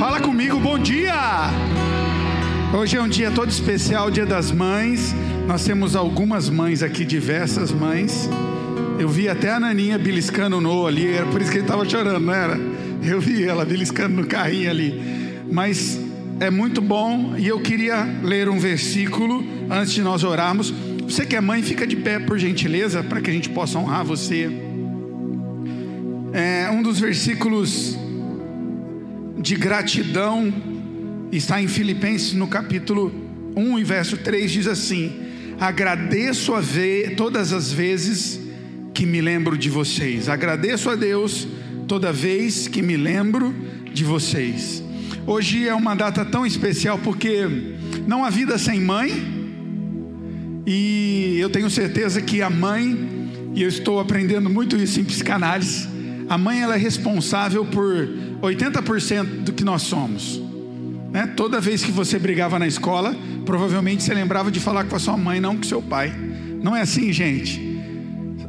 Fala comigo, bom dia! Hoje é um dia todo especial, Dia das Mães. Nós temos algumas mães aqui, diversas mães. Eu vi até a Naninha beliscando o Noah ali, era por isso que ele estava chorando, não era? Eu vi ela beliscando no carrinho ali. Mas é muito bom e eu queria ler um versículo antes de nós orarmos. Você que é mãe, fica de pé por gentileza, para que a gente possa honrar você. É, um dos versículos de gratidão está em Filipenses no capítulo 1 e verso 3 diz assim: Agradeço a ver todas as vezes que me lembro de vocês. Agradeço a Deus toda vez que me lembro de vocês. Hoje é uma data tão especial porque não há vida sem mãe. E eu tenho certeza que a mãe, e eu estou aprendendo muito isso em psicanálise, a mãe ela é responsável por 80% do que nós somos. Né? Toda vez que você brigava na escola, provavelmente você lembrava de falar com a sua mãe, não com seu pai. Não é assim, gente.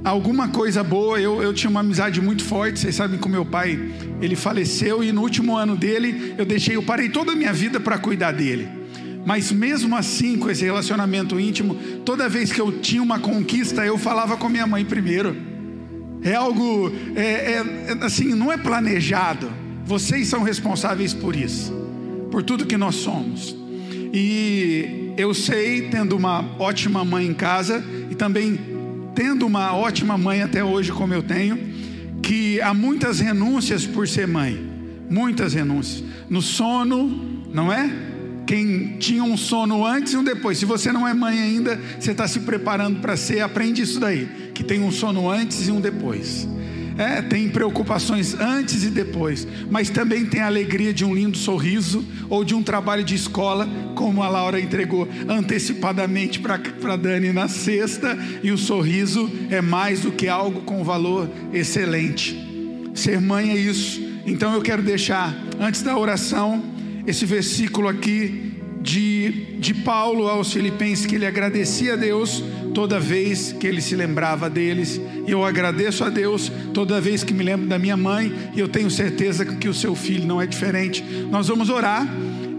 Alguma coisa boa, eu, eu tinha uma amizade muito forte, vocês sabem que o meu pai, ele faleceu e no último ano dele, eu deixei, eu parei toda a minha vida para cuidar dele. Mas mesmo assim, com esse relacionamento íntimo, toda vez que eu tinha uma conquista, eu falava com minha mãe primeiro. É algo, é, é, é, assim, não é planejado. Vocês são responsáveis por isso, por tudo que nós somos. E eu sei, tendo uma ótima mãe em casa e também tendo uma ótima mãe até hoje, como eu tenho, que há muitas renúncias por ser mãe, muitas renúncias. No sono, não é? Quem tinha um sono antes e um depois. Se você não é mãe ainda, você está se preparando para ser, aprende isso daí. Que tem um sono antes e um depois. É, tem preocupações antes e depois, mas também tem a alegria de um lindo sorriso ou de um trabalho de escola, como a Laura entregou antecipadamente para Dani na sexta, e o sorriso é mais do que algo com valor excelente. Ser mãe é isso. Então eu quero deixar, antes da oração, esse versículo aqui de, de Paulo aos Filipenses, que ele agradecia a Deus toda vez que ele se lembrava deles. Eu agradeço a Deus toda vez que me lembro da minha mãe, e eu tenho certeza que o seu filho não é diferente. Nós vamos orar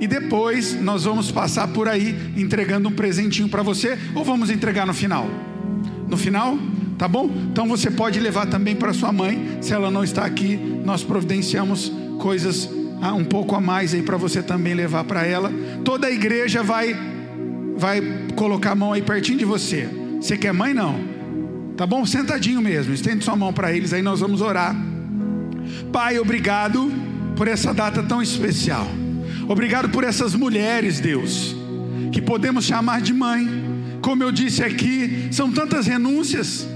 e depois nós vamos passar por aí entregando um presentinho para você, ou vamos entregar no final? No final? Tá bom? Então você pode levar também para sua mãe, se ela não está aqui, nós providenciamos coisas ah, um pouco a mais aí para você também levar para ela. Toda a igreja vai vai colocar a mão aí pertinho de você. Você quer mãe não? Tá bom? Sentadinho mesmo. Estende sua mão para eles aí nós vamos orar. Pai, obrigado por essa data tão especial. Obrigado por essas mulheres, Deus, que podemos chamar de mãe. Como eu disse aqui, são tantas renúncias,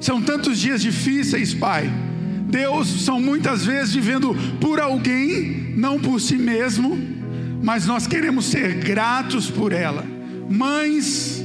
são tantos dias difíceis, Pai Deus são muitas vezes vivendo por alguém, não por si mesmo, mas nós queremos ser gratos por ela. Mães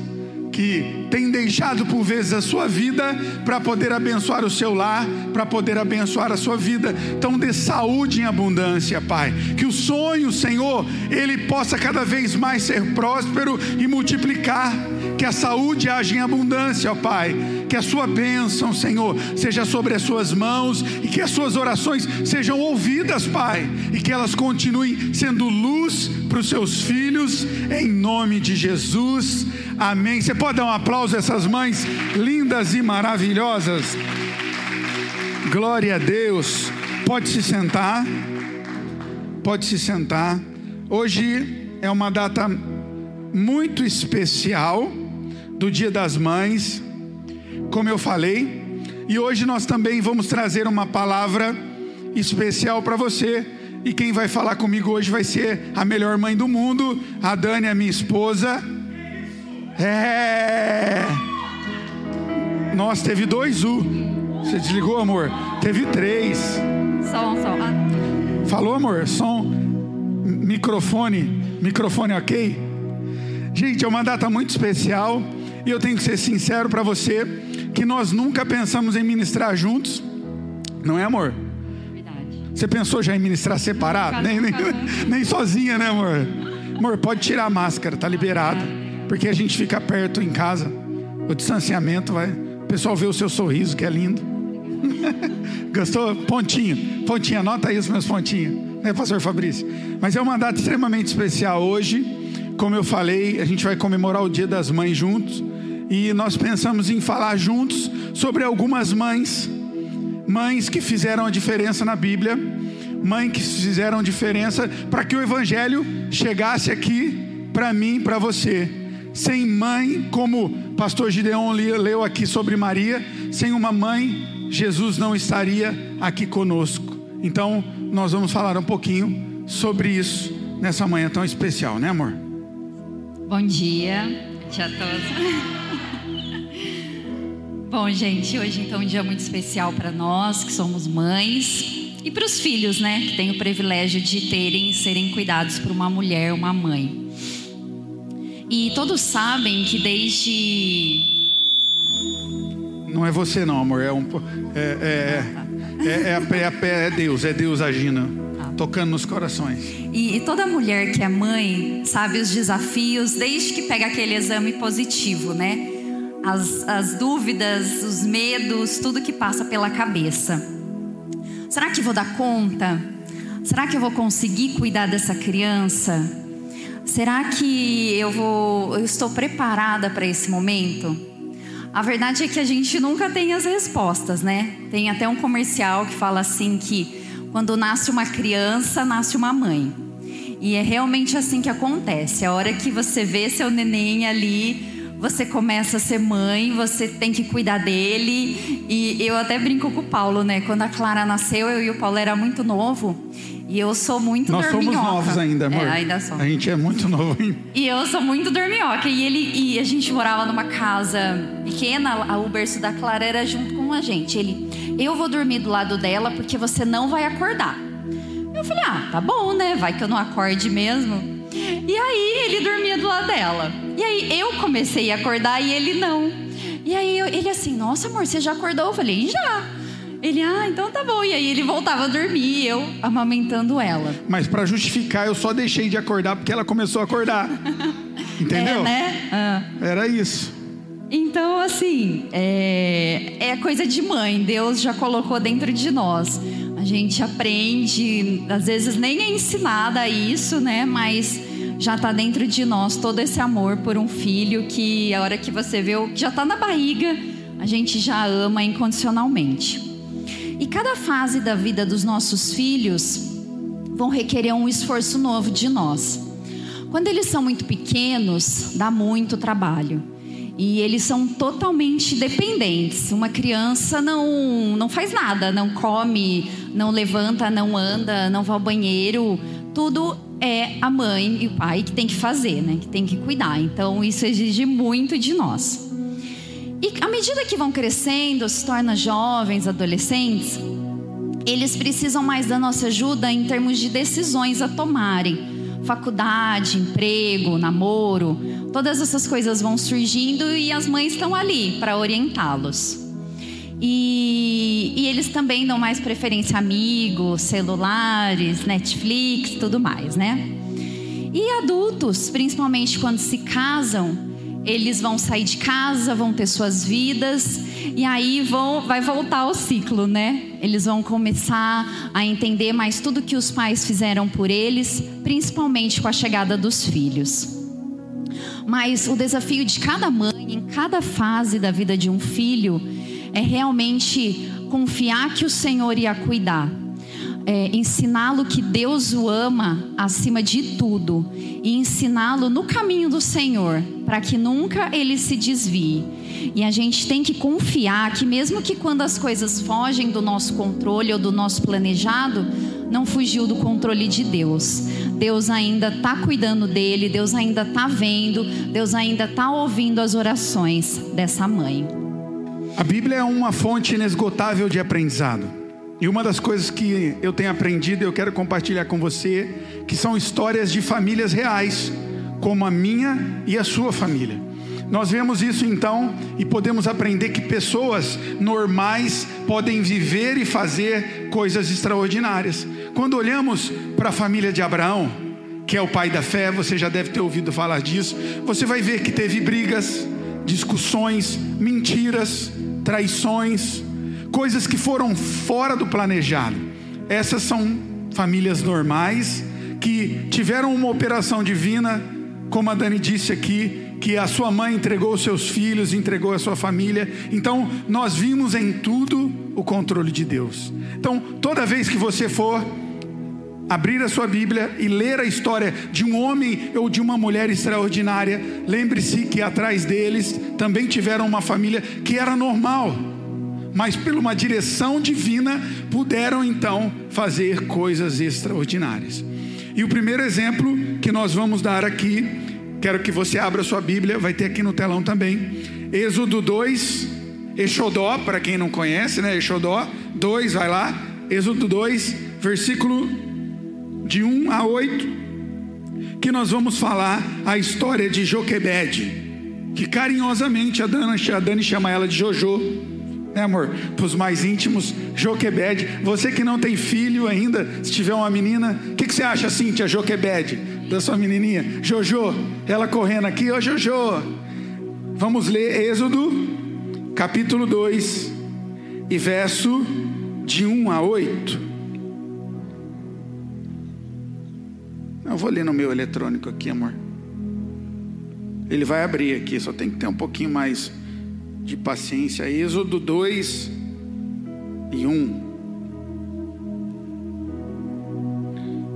que têm deixado por vezes a sua vida para poder abençoar o seu lar, para poder abençoar a sua vida. Então dê saúde em abundância, Pai. Que o sonho, Senhor, ele possa cada vez mais ser próspero e multiplicar. Que a saúde haja em abundância, ó Pai. Que a sua bênção, Senhor, seja sobre as suas mãos e que as suas orações sejam ouvidas, Pai, e que elas continuem sendo luz para os seus filhos, em nome de Jesus. Amém. Você pode dar um aplauso a essas mães lindas e maravilhosas. Glória a Deus. Pode se sentar. Pode se sentar. Hoje é uma data muito especial do Dia das Mães, como eu falei, e hoje nós também vamos trazer uma palavra especial para você. E quem vai falar comigo hoje vai ser a melhor mãe do mundo, a Dani, a minha esposa. É. Nós teve dois U. Você desligou, amor? Teve três. Som, som. Ah. Falou, amor? Som. Microfone. Microfone ok? Gente, é uma data muito especial. E eu tenho que ser sincero para você que nós nunca pensamos em ministrar juntos. Não é, amor? Verdade. Você pensou já em ministrar separado? Nunca, Nem, nem, nunca. nem sozinha, né, amor? Amor, pode tirar a máscara, tá liberado. Porque a gente fica perto em casa. O distanciamento vai. O pessoal vê o seu sorriso, que é lindo. Gostou? Pontinho. Pontinho, anota os meus pontinhos. né, Pastor Fabrício? Mas é uma data extremamente especial hoje. Como eu falei, a gente vai comemorar o Dia das Mães juntos. E nós pensamos em falar juntos sobre algumas mães, mães que fizeram a diferença na Bíblia, mães que fizeram diferença para que o Evangelho chegasse aqui para mim, para você. Sem mãe, como o pastor Gideon leu aqui sobre Maria, sem uma mãe, Jesus não estaria aqui conosco. Então, nós vamos falar um pouquinho sobre isso nessa manhã tão especial, né, amor? Bom dia, dia a todos. Bom, gente, hoje então é um dia muito especial para nós que somos mães e para os filhos, né, que têm o privilégio de terem, serem cuidados por uma mulher, uma mãe. E todos sabem que desde não é você não, amor, é um é é, é, é, é, é Deus, é Deus agindo, tocando nos corações. E, e toda mulher que é mãe sabe os desafios desde que pega aquele exame positivo, né? As, as dúvidas, os medos, tudo que passa pela cabeça. Será que vou dar conta? Será que eu vou conseguir cuidar dessa criança? Será que eu vou, eu estou preparada para esse momento? A verdade é que a gente nunca tem as respostas, né? Tem até um comercial que fala assim que quando nasce uma criança, nasce uma mãe. E é realmente assim que acontece. A hora que você vê seu neném ali, você começa a ser mãe, você tem que cuidar dele. E eu até brinco com o Paulo, né? Quando a Clara nasceu, eu e o Paulo era muito novo. E eu sou muito Nós dorminhoca. somos novos ainda, amor. É, ainda somos. A gente é muito novo ainda. E eu sou muito dorminhoca. E, ele, e a gente morava numa casa pequena, o berço da Clara era junto com a gente. Ele, eu vou dormir do lado dela porque você não vai acordar. Eu falei, ah, tá bom, né? Vai que eu não acorde mesmo. E aí ele dormia do lado dela. E aí eu comecei a acordar e ele não. E aí ele assim, nossa amor, você já acordou? Eu falei, já. Ele, ah, então tá bom. E aí ele voltava a dormir, eu amamentando ela. Mas para justificar, eu só deixei de acordar porque ela começou a acordar. Entendeu? É, né? Ah. Era isso. Então, assim, é, é coisa de mãe. Deus já colocou dentro de nós. A gente aprende, às vezes nem é ensinada a isso, né? Mas já está dentro de nós todo esse amor por um filho que a hora que você vê, já está na barriga, a gente já ama incondicionalmente. E cada fase da vida dos nossos filhos vão requerer um esforço novo de nós. Quando eles são muito pequenos, dá muito trabalho. E eles são totalmente dependentes. Uma criança não, não faz nada, não come, não levanta, não anda, não vai ao banheiro. Tudo é a mãe e o pai que tem que fazer, né? Que tem que cuidar. Então isso exige muito de nós. E à medida que vão crescendo, se tornam jovens, adolescentes, eles precisam mais da nossa ajuda em termos de decisões a tomarem. Faculdade, emprego, namoro, todas essas coisas vão surgindo e as mães estão ali para orientá-los. E, e, eles também dão mais preferência a amigos, celulares, Netflix, tudo mais, né? E adultos, principalmente quando se casam, eles vão sair de casa, vão ter suas vidas e aí vão, vai voltar o ciclo, né? Eles vão começar a entender mais tudo que os pais fizeram por eles, principalmente com a chegada dos filhos. Mas o desafio de cada mãe, em cada fase da vida de um filho, é realmente confiar que o Senhor ia cuidar. É, ensiná-lo que Deus o ama acima de tudo e ensiná-lo no caminho do Senhor, para que nunca ele se desvie. E a gente tem que confiar que, mesmo que quando as coisas fogem do nosso controle ou do nosso planejado, não fugiu do controle de Deus. Deus ainda está cuidando dele, Deus ainda está vendo, Deus ainda está ouvindo as orações dessa mãe. A Bíblia é uma fonte inesgotável de aprendizado. E uma das coisas que eu tenho aprendido e eu quero compartilhar com você, que são histórias de famílias reais, como a minha e a sua família. Nós vemos isso então e podemos aprender que pessoas normais podem viver e fazer coisas extraordinárias. Quando olhamos para a família de Abraão, que é o pai da fé, você já deve ter ouvido falar disso, você vai ver que teve brigas, discussões, mentiras, traições, coisas que foram fora do planejado. Essas são famílias normais, que tiveram uma operação divina, como a Dani disse aqui, que a sua mãe entregou seus filhos, entregou a sua família. Então, nós vimos em tudo o controle de Deus. Então, toda vez que você for abrir a sua Bíblia e ler a história de um homem ou de uma mulher extraordinária, lembre-se que atrás deles também tiveram uma família que era normal, mas por uma direção divina puderam então fazer coisas extraordinárias. E o primeiro exemplo que nós vamos dar aqui, quero que você abra sua Bíblia, vai ter aqui no telão também, Êxodo 2, Exodó, para quem não conhece, né? Exodó 2, vai lá, Êxodo 2, versículo de 1 a 8, que nós vamos falar a história de Joquebede, que carinhosamente a Dani, a Dani chama ela de Jojo, né amor? Para os mais íntimos, Joquebede. Você que não tem filho ainda, se tiver uma menina, o que, que, você acha, Cíntia, Joquebede, da sua menininha? Jojo, ela correndo aqui, ô Jojo. Vamos ler Êxodo, capítulo 2, e verso de 1 a 8. Eu vou ler no meu eletrônico aqui, amor. Ele vai abrir aqui, só tem que ter um pouquinho mais de paciência. Êxodo 2 e 1.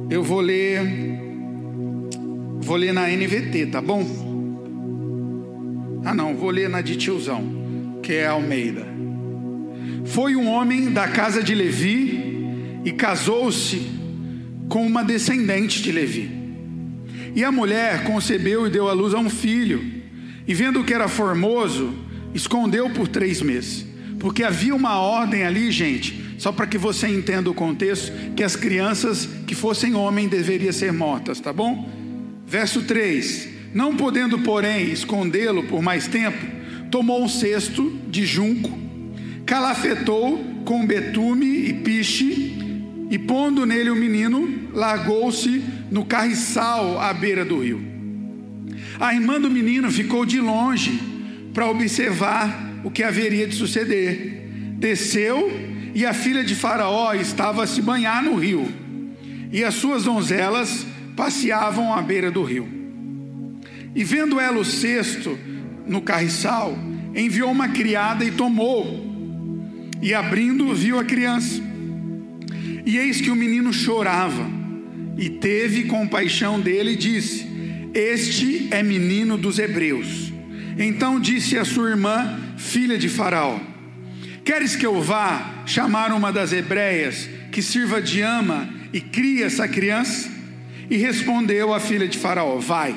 Eu vou ler vou ler na NVT, tá bom? Ah, não, vou ler na de tiozão, que é Almeida. Foi um homem da casa de Levi e casou-se com uma descendente de Levi. E a mulher concebeu e deu à luz a um filho, e vendo que era formoso, escondeu por três meses. Porque havia uma ordem ali, gente, só para que você entenda o contexto, que as crianças que fossem homem deveriam ser mortas, tá bom? Verso 3: Não podendo, porém, escondê-lo por mais tempo, tomou um cesto de junco, calafetou com betume e piche, e pondo nele o menino, largou-se no carriçal à beira do rio. A irmã do menino ficou de longe para observar o que haveria de suceder. Desceu e a filha de Faraó estava a se banhar no rio, e as suas donzelas passeavam à beira do rio. E vendo ela o cesto no carriçal, enviou uma criada e tomou, e abrindo, viu a criança. E eis que o menino chorava e teve compaixão dele e disse: Este é menino dos hebreus. Então disse a sua irmã, filha de Faraó: Queres que eu vá chamar uma das hebreias que sirva de ama e crie essa criança? E respondeu a filha de Faraó: Vai.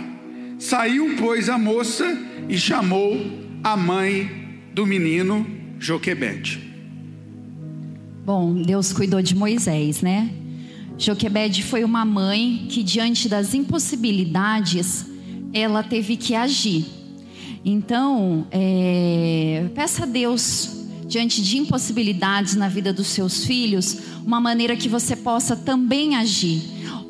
Saiu, pois, a moça e chamou a mãe do menino Joquebede. Bom, Deus cuidou de Moisés, né? Joquebede foi uma mãe que, diante das impossibilidades, ela teve que agir. Então, é, peça a Deus, diante de impossibilidades na vida dos seus filhos, uma maneira que você possa também agir.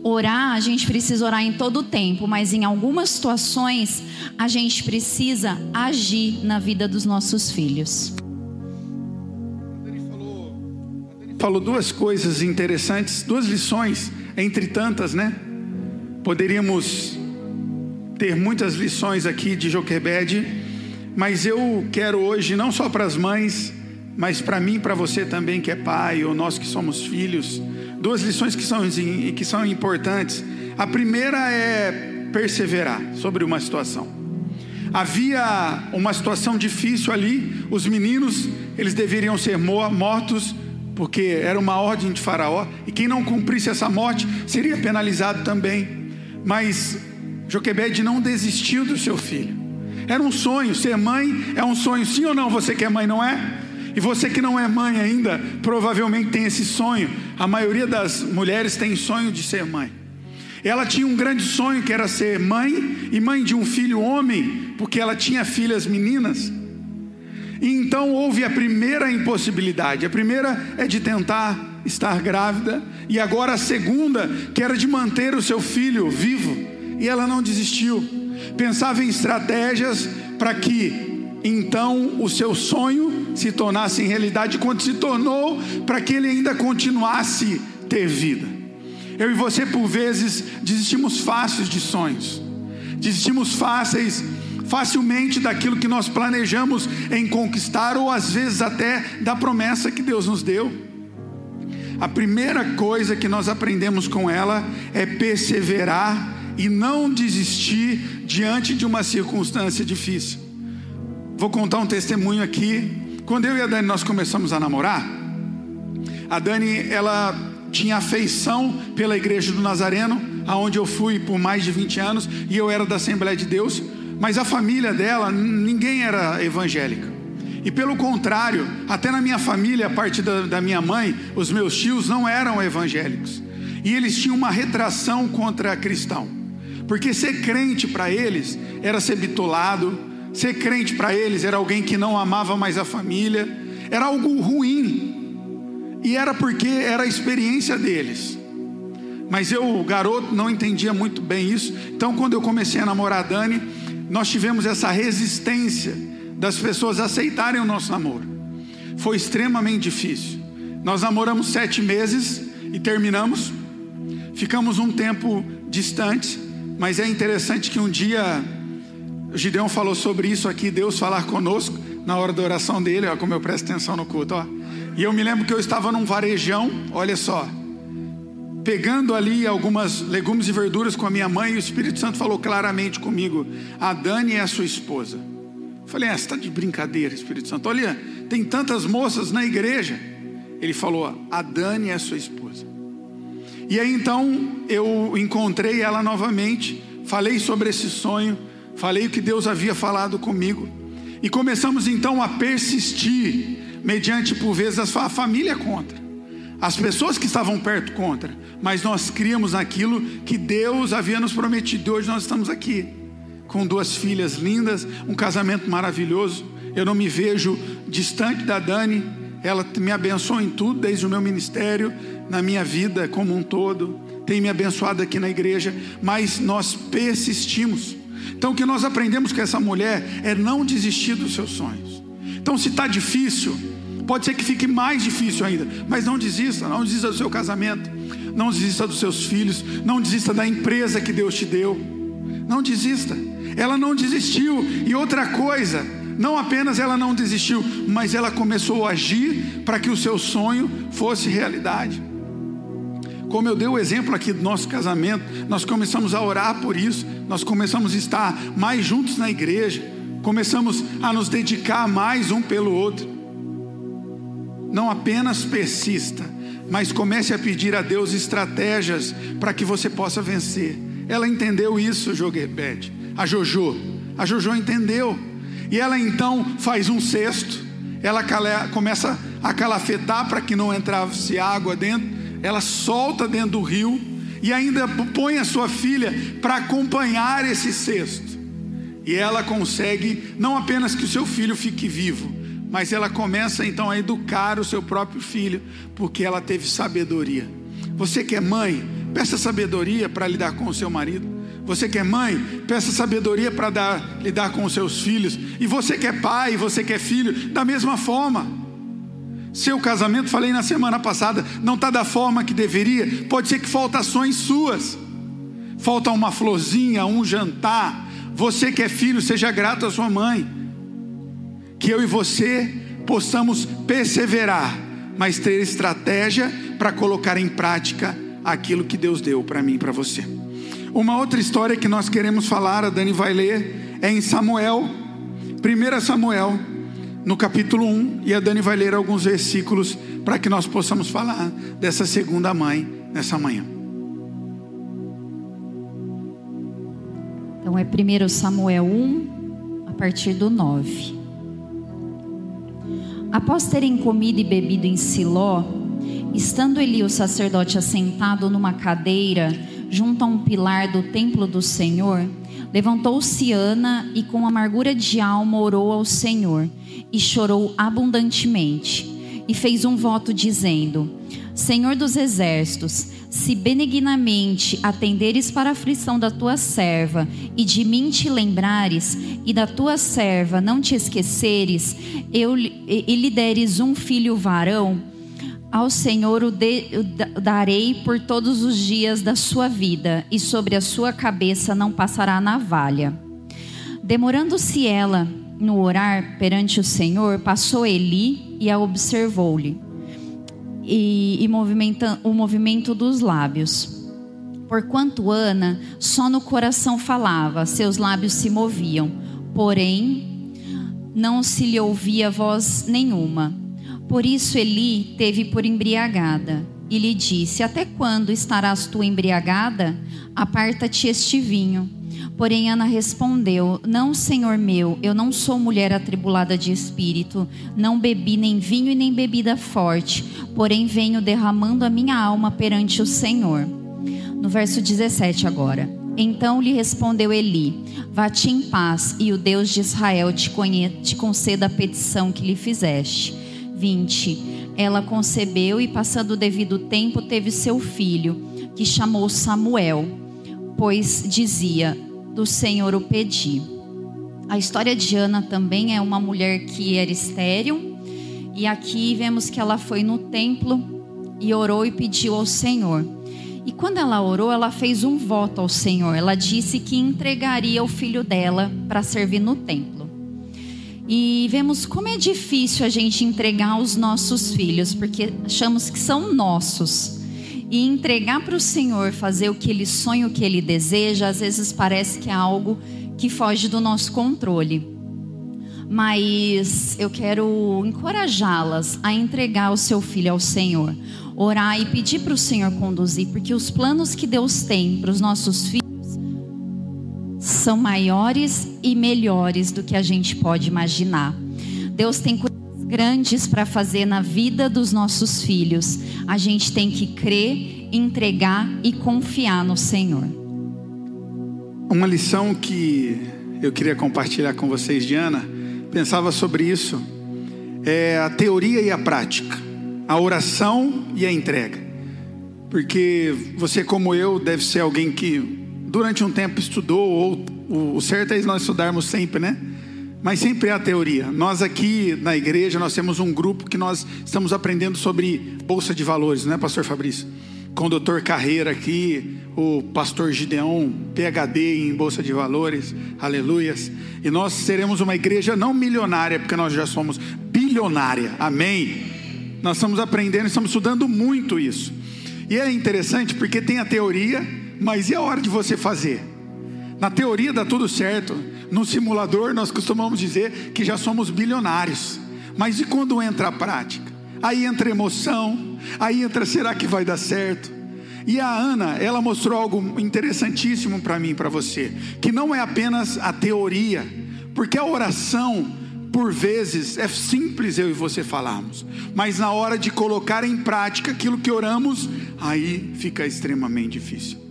Orar, a gente precisa orar em todo o tempo, mas em algumas situações, a gente precisa agir na vida dos nossos filhos. Falou duas coisas interessantes, duas lições, entre tantas, né? Poderíamos ter muitas lições aqui de Joquebede, mas eu quero hoje, não só para as mães, mas para mim para você também, que é pai, ou nós que somos filhos, duas lições que são, que são importantes. A primeira é perseverar sobre uma situação. Havia uma situação difícil ali, os meninos, eles deveriam ser mortos porque era uma ordem de Faraó, e quem não cumprisse essa morte seria penalizado também. Mas Joquebede não desistiu do seu filho. Era um sonho, ser mãe é um sonho, sim ou não? Você que é mãe, não é? E você que não é mãe ainda, provavelmente tem esse sonho. A maioria das mulheres tem sonho de ser mãe. Ela tinha um grande sonho que era ser mãe e mãe de um filho homem, porque ela tinha filhas meninas. Então houve a primeira impossibilidade. A primeira é de tentar estar grávida, e agora a segunda, que era de manter o seu filho vivo. E ela não desistiu. Pensava em estratégias para que então o seu sonho se tornasse em realidade, quando se tornou, para que ele ainda continuasse ter vida. Eu e você, por vezes, desistimos fáceis de sonhos, desistimos fáceis, facilmente daquilo que nós planejamos em conquistar, ou às vezes até da promessa que Deus nos deu. A primeira coisa que nós aprendemos com ela é perseverar e não desistir diante de uma circunstância difícil. Vou contar um testemunho aqui. Quando eu e a Dani nós começamos a namorar, a Dani ela tinha afeição pela igreja do Nazareno, aonde eu fui por mais de 20 anos, e eu era da Assembleia de Deus, mas a família dela, ninguém era evangélica. E pelo contrário, até na minha família, a partir da, da minha mãe, os meus tios não eram evangélicos. E eles tinham uma retração contra cristão. Porque ser crente para eles era ser bitolado, ser crente para eles era alguém que não amava mais a família, era algo ruim. E era porque era a experiência deles. Mas eu, garoto, não entendia muito bem isso. Então, quando eu comecei a namorar a Dani, nós tivemos essa resistência das pessoas aceitarem o nosso namoro. Foi extremamente difícil. Nós namoramos sete meses e terminamos. Ficamos um tempo distante, mas é interessante que um dia o Gideão falou sobre isso aqui, Deus falar conosco na hora da oração dele, ó, como eu presto atenção no culto, ó. E eu me lembro que eu estava num varejão, olha só, pegando ali algumas legumes e verduras com a minha mãe, e o Espírito Santo falou claramente comigo: a Dani é a sua esposa. Falei, ah, você está de brincadeira, Espírito Santo. Olha, tem tantas moças na igreja. Ele falou, a Dani é sua esposa. E aí então eu encontrei ela novamente, falei sobre esse sonho, falei o que Deus havia falado comigo. E começamos então a persistir, mediante por vezes a família contra, as pessoas que estavam perto contra, mas nós criamos naquilo que Deus havia nos prometido. Hoje nós estamos aqui com duas filhas lindas, um casamento maravilhoso. Eu não me vejo distante da Dani, ela me abençoa em tudo, desde o meu ministério, na minha vida como um todo, tem me abençoado aqui na igreja, mas nós persistimos. Então, o que nós aprendemos com essa mulher é não desistir dos seus sonhos. Então, se está difícil, pode ser que fique mais difícil ainda, mas não desista, não desista do seu casamento, não desista dos seus filhos, não desista da empresa que Deus te deu, não desista. Ela não desistiu. E outra coisa, não apenas ela não desistiu, mas ela começou a agir para que o seu sonho fosse realidade. Como eu dei o exemplo aqui do nosso casamento, nós começamos a orar por isso, nós começamos a estar mais juntos na igreja, começamos a nos dedicar mais um pelo outro. Não apenas persista, mas comece a pedir a Deus estratégias para que você possa vencer. Ela entendeu isso, Joguebede a Jojo. A Jojo entendeu. E ela então faz um cesto. Ela começa a calafetar para que não entrasse água dentro. Ela solta dentro do rio e ainda põe a sua filha para acompanhar esse cesto. E ela consegue não apenas que o seu filho fique vivo, mas ela começa então a educar o seu próprio filho, porque ela teve sabedoria. Você que é mãe, peça sabedoria para lidar com o seu marido. Você que é mãe, peça sabedoria para lidar com os seus filhos. E você que é pai, você que é filho, da mesma forma. Seu casamento, falei na semana passada, não está da forma que deveria. Pode ser que falta ações suas. Falta uma florzinha, um jantar. Você que é filho, seja grato à sua mãe. Que eu e você possamos perseverar, mas ter estratégia para colocar em prática aquilo que Deus deu para mim e para você. Uma outra história que nós queremos falar, a Dani vai ler, é em Samuel, 1 Samuel, no capítulo 1, e a Dani vai ler alguns versículos para que nós possamos falar dessa segunda mãe nessa manhã. Então é 1 Samuel 1, a partir do 9. Após terem comido e bebido em Siló, estando Eli o sacerdote assentado numa cadeira, junto a um pilar do templo do Senhor, levantou-se Ana e com amargura de alma orou ao Senhor e chorou abundantemente e fez um voto dizendo: Senhor dos exércitos, se benignamente atenderes para a aflição da tua serva e de mim te lembrares e da tua serva não te esqueceres, eu, e lhe deres um filho varão, Ao Senhor o, de, o darei por todos os dias da sua vida, e sobre a sua cabeça não passará navalha. Demorando-se ela no orar perante o Senhor, passou Eli e a observou-lhe, e, e movimenta, o movimento dos lábios. Porquanto Ana só no coração falava, seus lábios se moviam, porém não se lhe ouvia voz nenhuma. Por isso Eli teve por embriagada e lhe disse: Até quando estarás tu embriagada? Aparta-te este vinho. Porém Ana respondeu: Não, senhor meu, eu não sou mulher atribulada de espírito, não bebi nem vinho e nem bebida forte, porém venho derramando a minha alma perante o Senhor. No verso 17 agora. Então lhe respondeu Eli: Vá-te em paz, e o Deus de Israel te, te conceda a petição que lhe fizeste. 20. Ela concebeu e, passando o devido tempo, teve seu filho, que chamou Samuel, pois dizia: do Senhor o pedi. A história de Ana também é uma mulher que era estéril, e aqui vemos que ela foi no templo e orou e pediu ao Senhor. E quando ela orou, ela fez um voto ao Senhor. Ela disse que entregaria o filho dela para servir no templo. E vemos como é difícil a gente entregar os nossos filhos, porque achamos que são nossos e entregar para o Senhor fazer o que Ele sonha, o que Ele deseja, às vezes parece que é algo que foge do nosso controle. Mas eu quero encorajá-las a entregar o seu filho ao Senhor, orar e pedir para o Senhor conduzir, porque os planos que Deus tem para os nossos filhos são maiores e melhores do que a gente pode imaginar. Deus tem coisas grandes para fazer na vida dos nossos filhos. A gente tem que crer, entregar e confiar no Senhor. Uma lição que eu queria compartilhar com vocês, Diana, pensava sobre isso, é a teoria e a prática, a oração e a entrega. Porque você, como eu, deve ser alguém que durante um tempo estudou, ou o certo é nós estudarmos sempre, né? Mas sempre é a teoria. Nós aqui na igreja, nós temos um grupo que nós estamos aprendendo sobre bolsa de valores, não é, pastor Fabrício? Com o doutor Carreira aqui, o pastor Gideon, PhD em bolsa de valores, aleluias. E nós seremos uma igreja não milionária, porque nós já somos bilionária, amém? Nós estamos aprendendo, estamos estudando muito isso. E é interessante porque tem a teoria, mas e a hora de você fazer? Na teoria dá tudo certo, no simulador, nós costumamos dizer que já somos bilionários. Mas e quando entra a prática? Aí entra emoção, aí entra será que vai dar certo? E a Ana, ela mostrou algo interessantíssimo para mim para você, que não é apenas a teoria, porque a oração, por vezes, é simples eu e você falarmos, mas na hora de colocar em prática aquilo que oramos, aí fica extremamente difícil.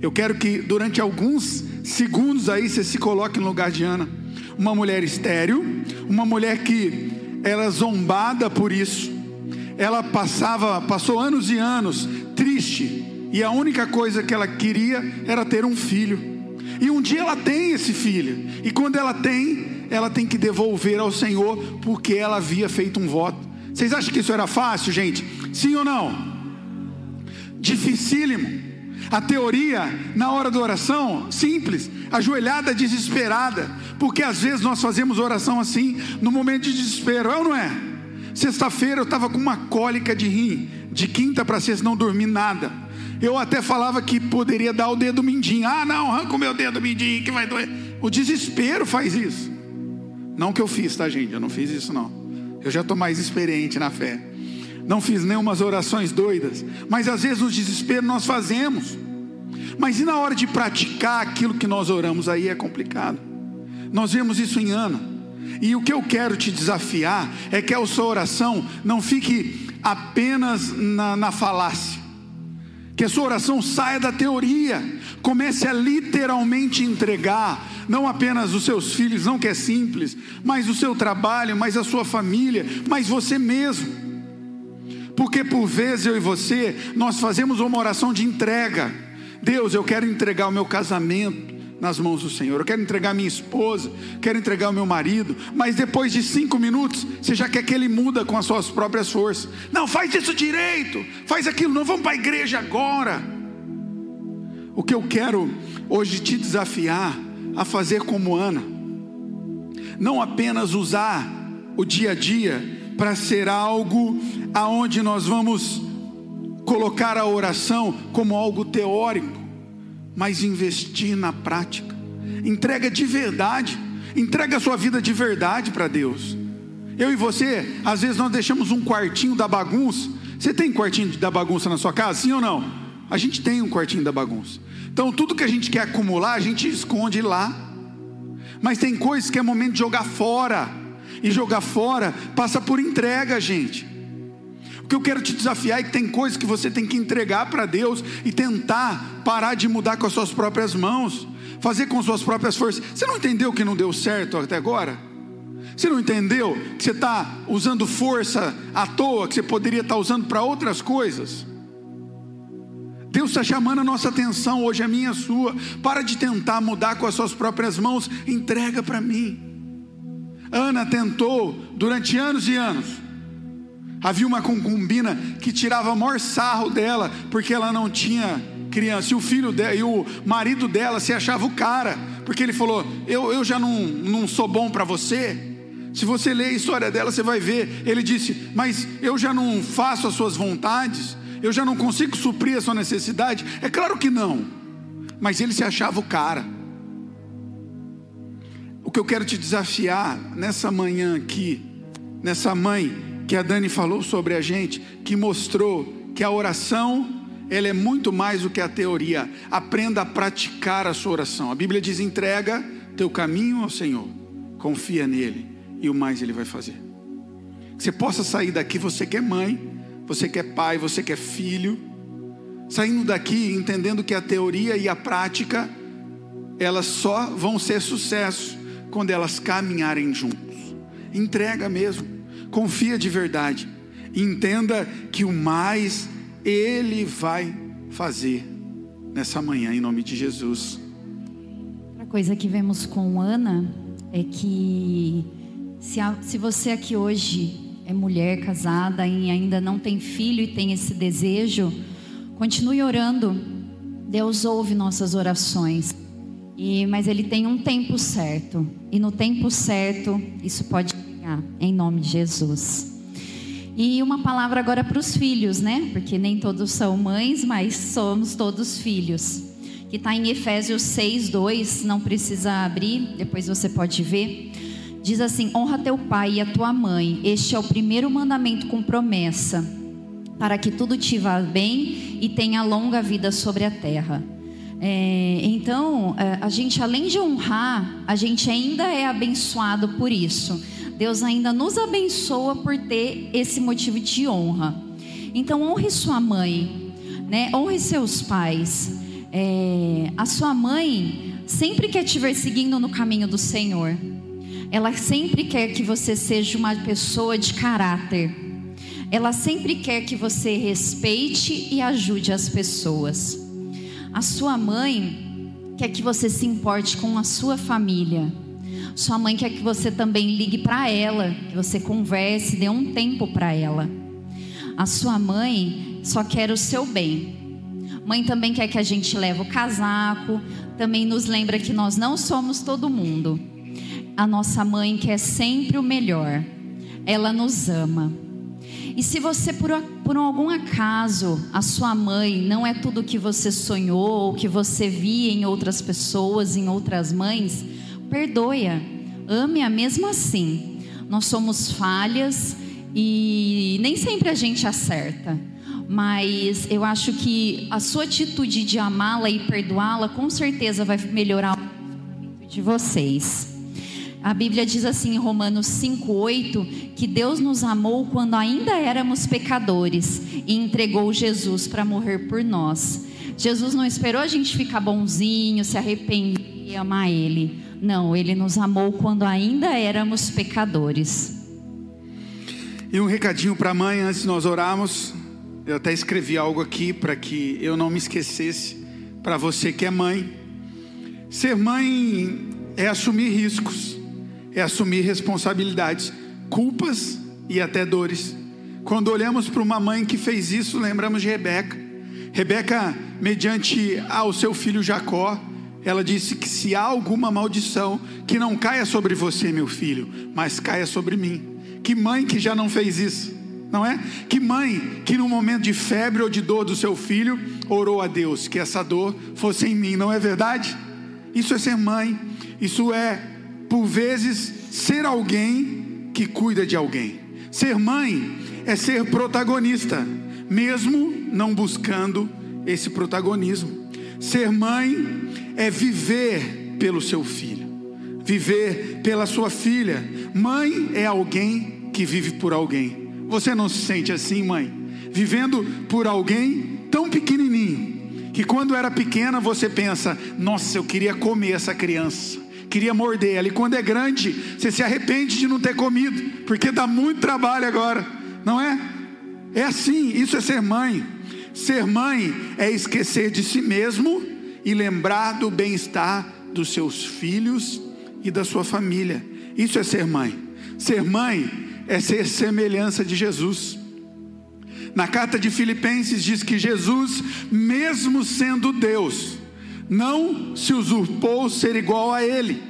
Eu quero que durante alguns segundos aí você se coloque no lugar de Ana. Uma mulher estéril, uma mulher que era zombada por isso. Ela passava, passou anos e anos triste, e a única coisa que ela queria era ter um filho. E um dia ela tem esse filho, e quando ela tem, ela tem que devolver ao Senhor, porque ela havia feito um voto. Vocês acham que isso era fácil, gente? Sim ou não? Dificílimo. A teoria, na hora da oração, simples, ajoelhada desesperada, porque às vezes nós fazemos oração assim, no momento de desespero, é ou não é? Sexta-feira eu estava com uma cólica de rim, de quinta para sexta não dormi nada. Eu até falava que poderia dar o dedo mindinho. Ah, não, arranca o meu dedo mindinho que vai doer. O desespero faz isso. Não que eu fiz, tá, gente? Eu não fiz isso, não. Eu já estou mais experiente na fé não fiz nenhumas orações doidas, mas às vezes no desespero nós fazemos. Mas e na hora de praticar aquilo que nós oramos aí é complicado. Nós vemos isso em Ana. E o que eu quero te desafiar é que a sua oração não fique apenas na, na falácia. Que a sua oração saia da teoria, comece a literalmente entregar, não apenas os seus filhos, não que é simples, mas o seu trabalho, mas a sua família, mas você mesmo. Porque por vezes eu e você, nós fazemos uma oração de entrega. Deus, eu quero entregar o meu casamento, nas mãos do Senhor. Eu quero entregar minha esposa, quero entregar o meu marido, mas depois de cinco minutos você já quer que ele muda com as suas próprias forças. Não, faz isso direito, faz aquilo, não vamos para a igreja agora. O que eu quero hoje te desafiar a fazer como Ana, não apenas usar o dia a dia para ser algo aonde nós vamos colocar a oração como algo teórico, mas investir na prática. Entrega de verdade, entrega a sua vida de verdade para Deus. Eu e você, às vezes nós deixamos um quartinho da bagunça. Você tem quartinho da bagunça na sua casa, sim ou não? A gente tem um quartinho da bagunça. Então tudo que a gente quer acumular, a gente esconde lá. Mas tem coisas que é momento de jogar fora. E jogar fora passa por entrega, gente. O que eu quero te desafiar é que tem coisas que você tem que entregar para Deus e tentar parar de mudar com as suas próprias mãos, fazer com suas próprias forças. Você não entendeu que não deu certo até agora? Você não entendeu que você está usando força à toa, que você poderia estar tá usando para outras coisas? Deus está chamando a nossa atenção hoje, a minha a sua. Para de tentar mudar com as suas próprias mãos, entrega para mim. Ana tentou durante anos e anos Havia uma concubina que tirava maior sarro dela, porque ela não tinha criança. E o filho dela, e o marido dela se achava o cara, porque ele falou: Eu, eu já não, não sou bom para você. Se você ler a história dela, você vai ver. Ele disse: Mas eu já não faço as suas vontades, eu já não consigo suprir a sua necessidade. É claro que não, mas ele se achava o cara. O que eu quero te desafiar nessa manhã aqui, nessa mãe que a Dani falou sobre a gente, que mostrou que a oração ela é muito mais do que a teoria. Aprenda a praticar a sua oração. A Bíblia diz: entrega teu caminho ao Senhor, confia nele e o mais ele vai fazer. Que você possa sair daqui, você que é mãe, você que é pai, você que é filho, saindo daqui entendendo que a teoria e a prática elas só vão ser sucesso quando elas caminharem juntos. Entrega mesmo confia de verdade. Entenda que o mais Ele vai fazer nessa manhã, em nome de Jesus. Outra coisa que vemos com Ana é que se, a, se você aqui hoje é mulher casada e ainda não tem filho e tem esse desejo, continue orando. Deus ouve nossas orações. E, mas ele tem um tempo certo. E no tempo certo, isso pode em nome de Jesus. E uma palavra agora para os filhos, né? Porque nem todos são mães, mas somos todos filhos. Que está em Efésios 6, 2, não precisa abrir, depois você pode ver. Diz assim: honra teu pai e a tua mãe. Este é o primeiro mandamento com promessa, para que tudo te vá bem e tenha longa vida sobre a terra. É, então, é, a gente, além de honrar, a gente ainda é abençoado por isso. Deus ainda nos abençoa por ter esse motivo de honra. Então, honre sua mãe, né? honre seus pais. É, a sua mãe sempre quer te ver seguindo no caminho do Senhor. Ela sempre quer que você seja uma pessoa de caráter. Ela sempre quer que você respeite e ajude as pessoas. A sua mãe quer que você se importe com a sua família. Sua mãe quer que você também ligue para ela, que você converse, dê um tempo para ela. A sua mãe só quer o seu bem. Mãe também quer que a gente leve o casaco, também nos lembra que nós não somos todo mundo. A nossa mãe quer sempre o melhor. Ela nos ama. E se você, por, por algum acaso, a sua mãe não é tudo o que você sonhou, ou que você via em outras pessoas, em outras mães, perdoa, ame-a mesmo assim. Nós somos falhas e nem sempre a gente acerta, mas eu acho que a sua atitude de amá-la e perdoá-la com certeza vai melhorar o de vocês. A Bíblia diz assim em Romanos 5:8 que Deus nos amou quando ainda éramos pecadores e entregou Jesus para morrer por nós. Jesus não esperou a gente ficar bonzinho, se arrepender e amar ele. Não, ele nos amou quando ainda éramos pecadores. E um recadinho para a mãe antes de nós orarmos. Eu até escrevi algo aqui para que eu não me esquecesse. Para você que é mãe, Ser mãe é assumir riscos, é assumir responsabilidades, culpas e até dores. Quando olhamos para uma mãe que fez isso, lembramos de Rebeca. Rebeca, mediante ao seu filho Jacó, ela disse que se há alguma maldição, que não caia sobre você, meu filho, mas caia sobre mim. Que mãe que já não fez isso? Não é? Que mãe que no momento de febre ou de dor do seu filho orou a Deus que essa dor fosse em mim, não é verdade? Isso é ser mãe, isso é, por vezes, ser alguém que cuida de alguém. Ser mãe é ser protagonista, mesmo não buscando esse protagonismo. Ser mãe é viver pelo seu filho, viver pela sua filha. Mãe é alguém que vive por alguém. Você não se sente assim, mãe? Vivendo por alguém tão pequenininho, que quando era pequena você pensa: nossa, eu queria comer essa criança, queria morder ela. E quando é grande, você se arrepende de não ter comido, porque dá muito trabalho agora, não é? É assim, isso é ser mãe. Ser mãe é esquecer de si mesmo e lembrar do bem-estar dos seus filhos e da sua família. Isso é ser mãe. Ser mãe é ser semelhança de Jesus. Na carta de Filipenses diz que Jesus, mesmo sendo Deus, não se usurpou ser igual a Ele,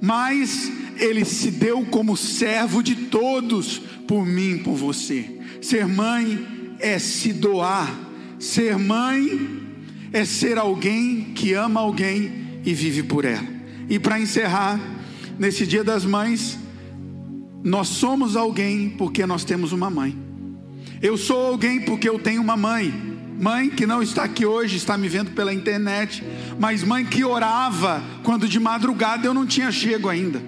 mas Ele se deu como servo de todos, por mim, por você. Ser mãe é se doar, ser mãe é ser alguém que ama alguém e vive por ela. E para encerrar, nesse Dia das Mães, nós somos alguém porque nós temos uma mãe. Eu sou alguém porque eu tenho uma mãe. Mãe que não está aqui hoje, está me vendo pela internet, mas mãe que orava quando de madrugada eu não tinha chego ainda.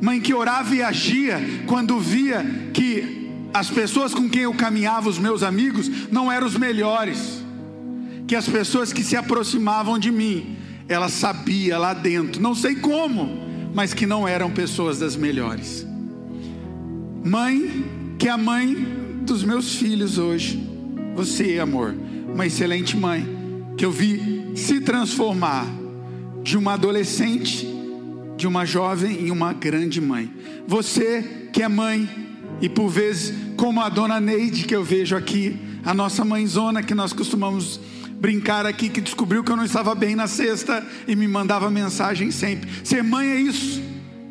Mãe que orava e agia quando via que as pessoas com quem eu caminhava, os meus amigos, não eram os melhores. Que as pessoas que se aproximavam de mim, ela sabia lá dentro, não sei como, mas que não eram pessoas das melhores. Mãe, que é a mãe dos meus filhos hoje. Você, amor, uma excelente mãe, que eu vi se transformar de uma adolescente, de uma jovem em uma grande mãe. Você que é mãe, e por vezes, como a dona Neide, que eu vejo aqui, a nossa mãezona que nós costumamos brincar aqui, que descobriu que eu não estava bem na sexta e me mandava mensagem sempre. Ser mãe é isso,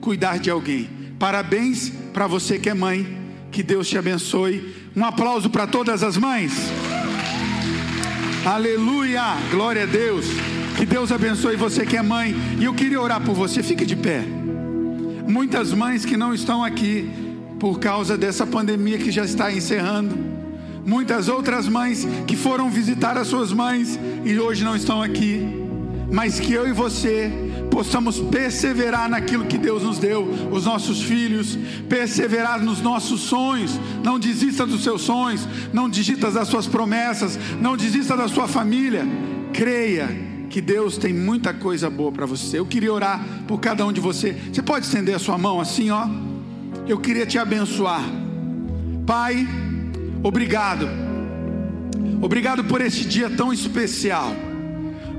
cuidar de alguém. Parabéns para você que é mãe. Que Deus te abençoe. Um aplauso para todas as mães. Aleluia! Glória a Deus. Que Deus abençoe você que é mãe. E eu queria orar por você. Fique de pé. Muitas mães que não estão aqui por causa dessa pandemia que já está encerrando. Muitas outras mães que foram visitar as suas mães e hoje não estão aqui. Mas que eu e você possamos perseverar naquilo que Deus nos deu, os nossos filhos, perseverar nos nossos sonhos. Não desista dos seus sonhos, não desista das suas promessas, não desista da sua família. Creia que Deus tem muita coisa boa para você. Eu queria orar por cada um de você. Você pode estender a sua mão assim, ó. Eu queria te abençoar. Pai, obrigado. Obrigado por este dia tão especial.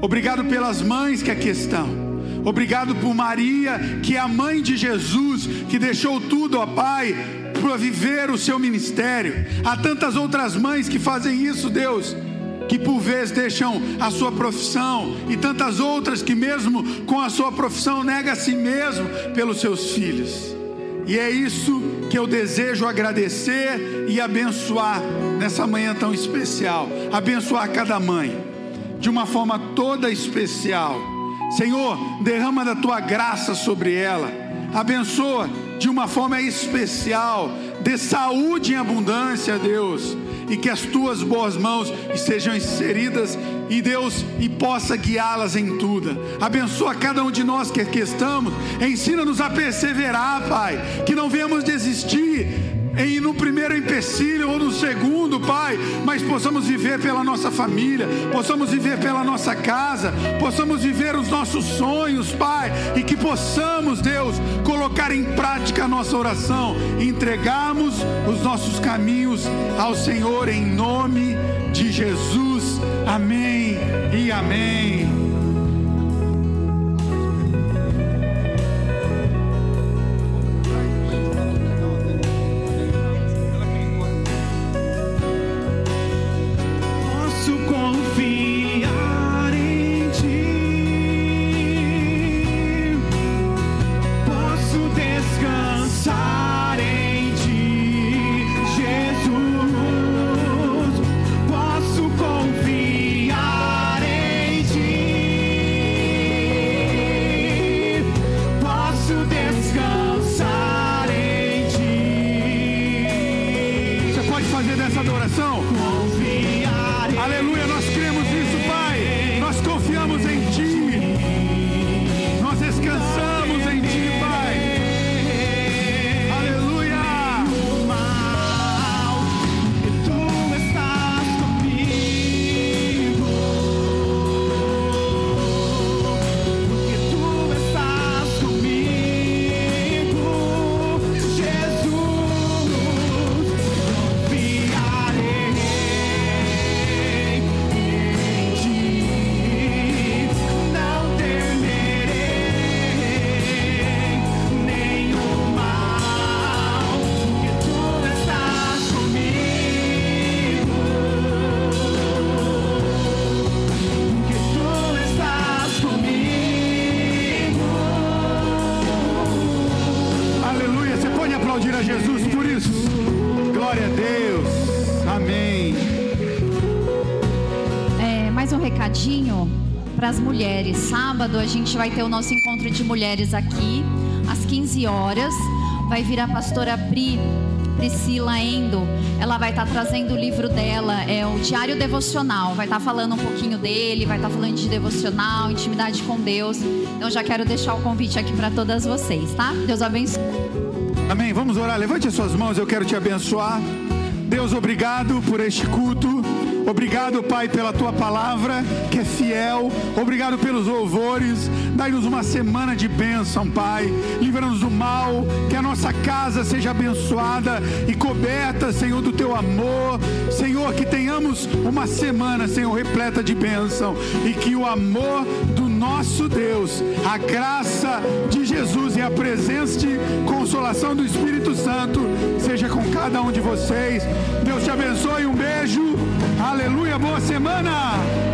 Obrigado pelas mães que aqui estão. Obrigado por Maria, que é a mãe de Jesus, que deixou tudo, ó Pai, para viver o seu ministério. Há tantas outras mães que fazem isso, Deus que por vezes deixam a sua profissão, e tantas outras que, mesmo com a sua profissão, nega a si mesmo pelos seus filhos. E é isso que eu desejo agradecer e abençoar nessa manhã tão especial. Abençoar cada mãe de uma forma toda especial. Senhor, derrama da tua graça sobre ela, abençoa de uma forma especial, dê saúde em abundância, Deus, e que as tuas boas mãos estejam inseridas e Deus e possa guiá-las em tudo. Abençoa cada um de nós que aqui estamos, ensina-nos a perseverar, Pai, que não venhamos desistir em no primeiro empecilho ou no segundo, Pai, mas possamos viver pela nossa família, possamos viver pela nossa casa, possamos viver os nossos sonhos, Pai, e que possamos, Deus, colocar em prática a nossa oração, entregarmos os nossos caminhos ao Senhor em nome de Jesus. Amém e amém. Sábado a gente vai ter o nosso encontro de mulheres aqui às 15 horas. Vai vir a pastora Pri Priscila Endo, ela vai estar tá trazendo o livro dela, é o Diário Devocional. Vai estar tá falando um pouquinho dele, vai estar tá falando de devocional, intimidade com Deus. Então já quero deixar o convite aqui para todas vocês, tá? Deus abençoe. Amém. Vamos orar. Levante as suas mãos, eu quero te abençoar. Deus, obrigado por este culto. Obrigado, Pai, pela tua palavra que é fiel. Obrigado pelos louvores. Dai-nos uma semana de bênção, Pai. Livra-nos do mal. Que a nossa casa seja abençoada e coberta, Senhor, do teu amor. Senhor, que tenhamos uma semana, Senhor, repleta de bênção. E que o amor do nosso Deus, a graça de Jesus e a presença e consolação do Espírito Santo seja com cada um de vocês. Deus te abençoe. Um beijo. Aleluia, boa semana!